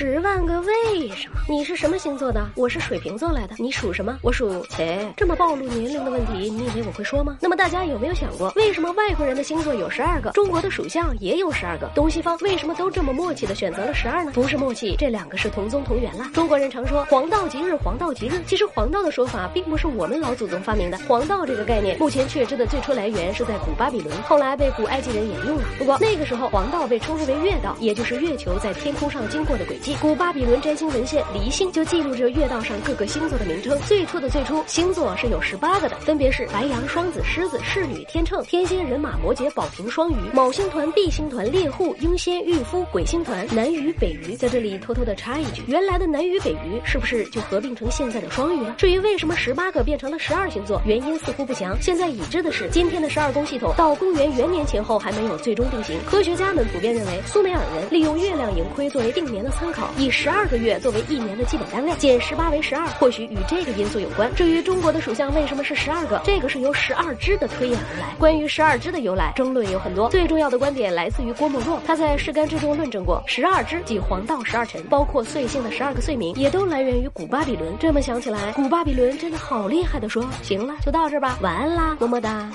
十万个为什么？你是什么星座的？我是水瓶座来的。你属什么？我属切。这么暴露年龄的问题，你以为我会说吗？那么大家有没有想过，为什么外国人的星座有十二个，中国的属相也有十二个？东西方为什么都这么默契的选择了十二呢？不是默契，这两个是同宗同源啦。中国人常说黄道吉日，黄道吉日。其实黄道的说法并不是我们老祖宗发明的。黄道这个概念，目前确知的最初来源是在古巴比伦，后来被古埃及人沿用了。不过那个时候黄道被称之为月道，也就是月球在天空上经过的轨迹。古巴比伦占星文献《离星》就记录着月道上各个星座的名称。最初的最初，星座是有十八个的，分别是白羊、双子、狮子、侍女、天秤、天蝎、人马、摩羯、宝瓶、双鱼、卯星团、B 星团、猎户、庸仙、御夫、鬼星团、南鱼、北鱼。在这里偷偷的插一句，原来的南鱼、北鱼是不是就合并成现在的双鱼了？至于为什么十八个变成了十二星座，原因似乎不详。现在已知的是，今天的十二宫系统到公元元年前后还没有最终定型。科学家们普遍认为，苏美尔人利用月亮盈亏作为定年的参考，以十二个月作为一年的基本单位，减十八为十二，或许与这个因素有关。至于中国的属相为什么是十二个，这个是由十二支的推演而来。关于十二支的由来，争论有很多。最重要的观点来自于郭沫若，他在《释干之中论证过，十二支即黄道十二辰，包括岁星的十二个岁名，也都来源于古巴比伦。这么想起来，古巴比伦真的好厉害的说。行了，就到这吧，晚安啦，么么哒。